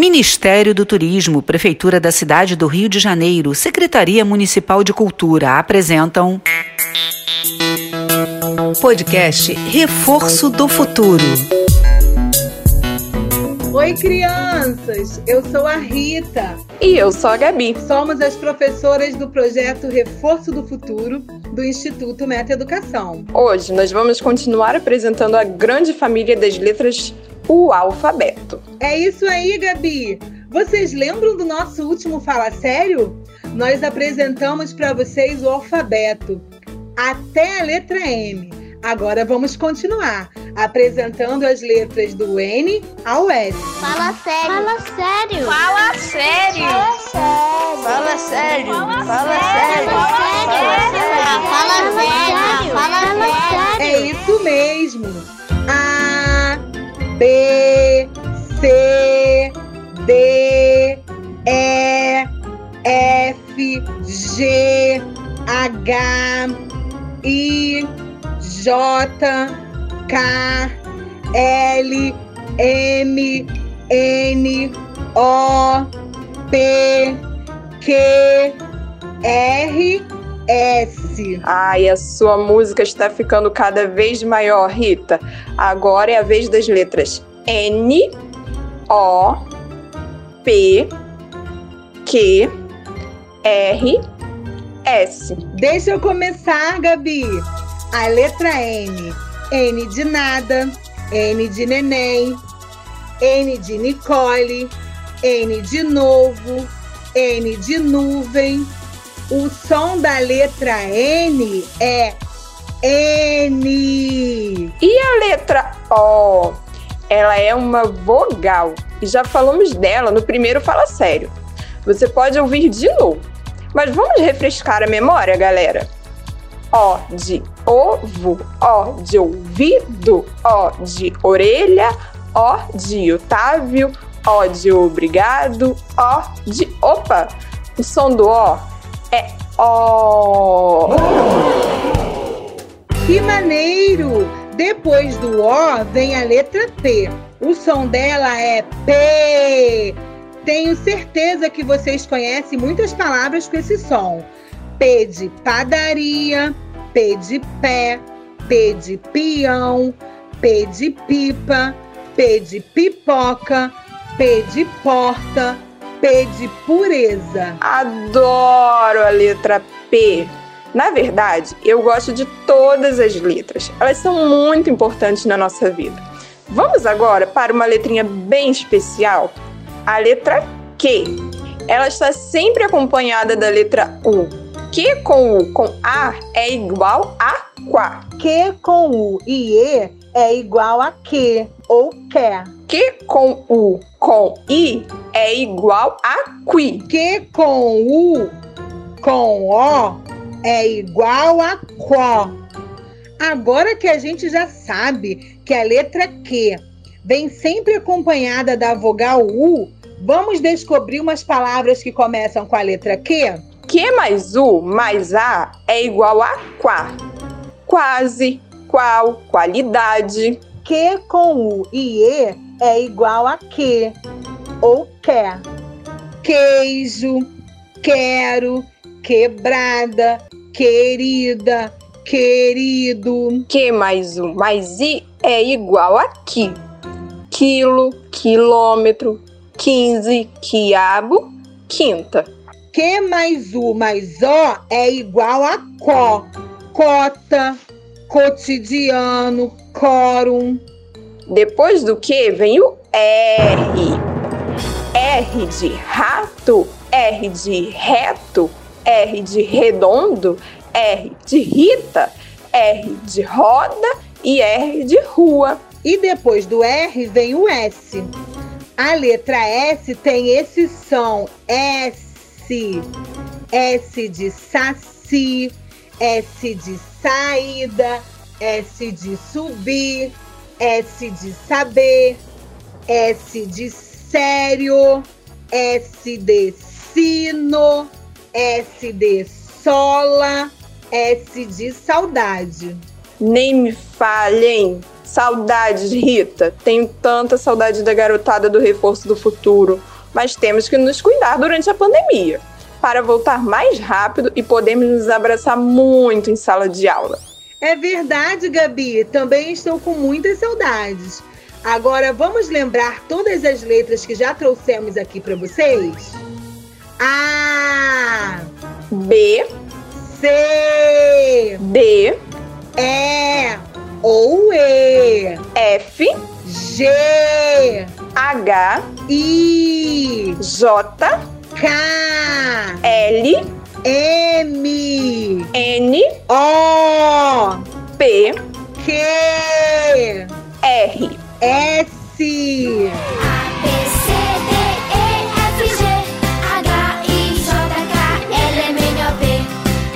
Ministério do Turismo, Prefeitura da Cidade do Rio de Janeiro, Secretaria Municipal de Cultura apresentam. Podcast Reforço do Futuro. Oi, crianças! Eu sou a Rita. E eu sou a Gabi. Somos as professoras do projeto Reforço do Futuro do Instituto Meta Educação. Hoje nós vamos continuar apresentando a grande família das letras o alfabeto. É isso aí, Gabi. Vocês lembram do nosso último Fala Sério? Nós apresentamos para vocês o alfabeto até a letra M. Agora vamos continuar apresentando as letras do N ao S. Fala sério. Fala sério. Fala sério. Fala sério. Fala sério. Fala sério. Fala sério. É isso mesmo. A B, C, D, E, F, G, H, I, J, K, L, M, N, O, P, Q, R, S. Ai, a sua música está ficando cada vez maior, Rita. Agora é a vez das letras N, O, P, Q, R, S. Deixa eu começar, Gabi. A letra N. N de nada, N de neném, N de Nicole, N de novo, N de nuvem, o som da letra N é N. E a letra O? Ela é uma vogal e já falamos dela no primeiro Fala Sério. Você pode ouvir de novo, mas vamos refrescar a memória, galera. O de ovo, O de ouvido, O de orelha, O de Otávio, O de obrigado, O de opa. O som do O é O. Que maneiro! Depois do O vem a letra P. O som dela é P. Tenho certeza que vocês conhecem muitas palavras com esse som. P de padaria, P de pé, P de peão, P de pipa, P de pipoca, P de porta, P de pureza. Adoro a letra P. Na verdade, eu gosto de todas as letras. Elas são muito importantes na nossa vida. Vamos agora para uma letrinha bem especial, a letra Q. Ela está sempre acompanhada da letra U. Q com U com A é igual a quá. Q com U e E é igual a que ou quer. Q com U com I é igual a qui. Q com U com O é igual a quó. Agora que a gente já sabe que a letra Q vem sempre acompanhada da vogal U, vamos descobrir umas palavras que começam com a letra Q? Q mais U mais A é igual a quá. Quase, qual, qualidade. Q com U e E é igual a que ou quer. Queijo, quero, quebrada, querida, querido. Q mais U mais I é igual a qui. Quilo, quilômetro, quinze, quiabo, quinta. Q mais U mais O é igual a có. Cota, cotidiano, quórum. Depois do que vem o R. R de rato, R de reto, R de redondo, R de Rita, R de roda e R de rua. E depois do R vem o S. A letra S tem esse som S. S de saci, S de saída, S de subir, S de saber, S de sério, S de sino, S de sola, S de saudade. Nem me falhem. Saudades, Rita. Tenho tanta saudade da garotada do reforço do futuro. Mas temos que nos cuidar durante a pandemia para voltar mais rápido e podermos nos abraçar muito em sala de aula. É verdade, Gabi. Também estou com muitas saudades. Agora vamos lembrar todas as letras que já trouxemos aqui para vocês? A, B, C, D, E ou E, F, G, H, I, J, K, M, N, O, P, Q, R. S. B, C, D, E, F, G, H, I, J, K, L, M, N, O, P,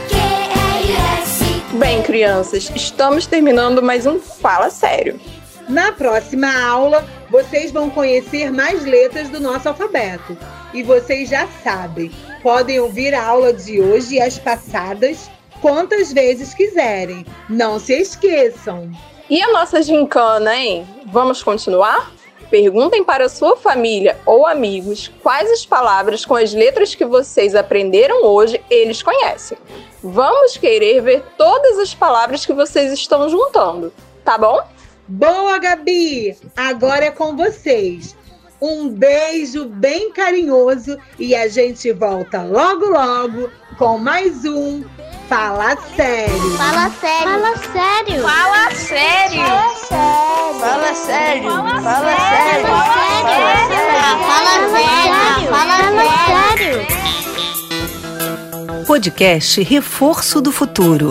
Q, R, S. Bem, crianças, estamos terminando mais um Fala Sério. Na próxima aula, vocês vão conhecer mais letras do nosso alfabeto. E vocês já sabem, podem ouvir a aula de hoje e as passadas quantas vezes quiserem. Não se esqueçam. E a nossa gincana, hein? Vamos continuar? Perguntem para sua família ou amigos quais as palavras com as letras que vocês aprenderam hoje eles conhecem. Vamos querer ver todas as palavras que vocês estão juntando, tá bom? Boa, Gabi! Agora é com vocês. Um beijo bem carinhoso e a gente volta logo, logo com mais um Fala Sério. Fala sério. Fala sério. Fala sério. Fala sério. Fala sério. Fala sério. Fala sério. Fala sério. Podcast Reforço do Futuro.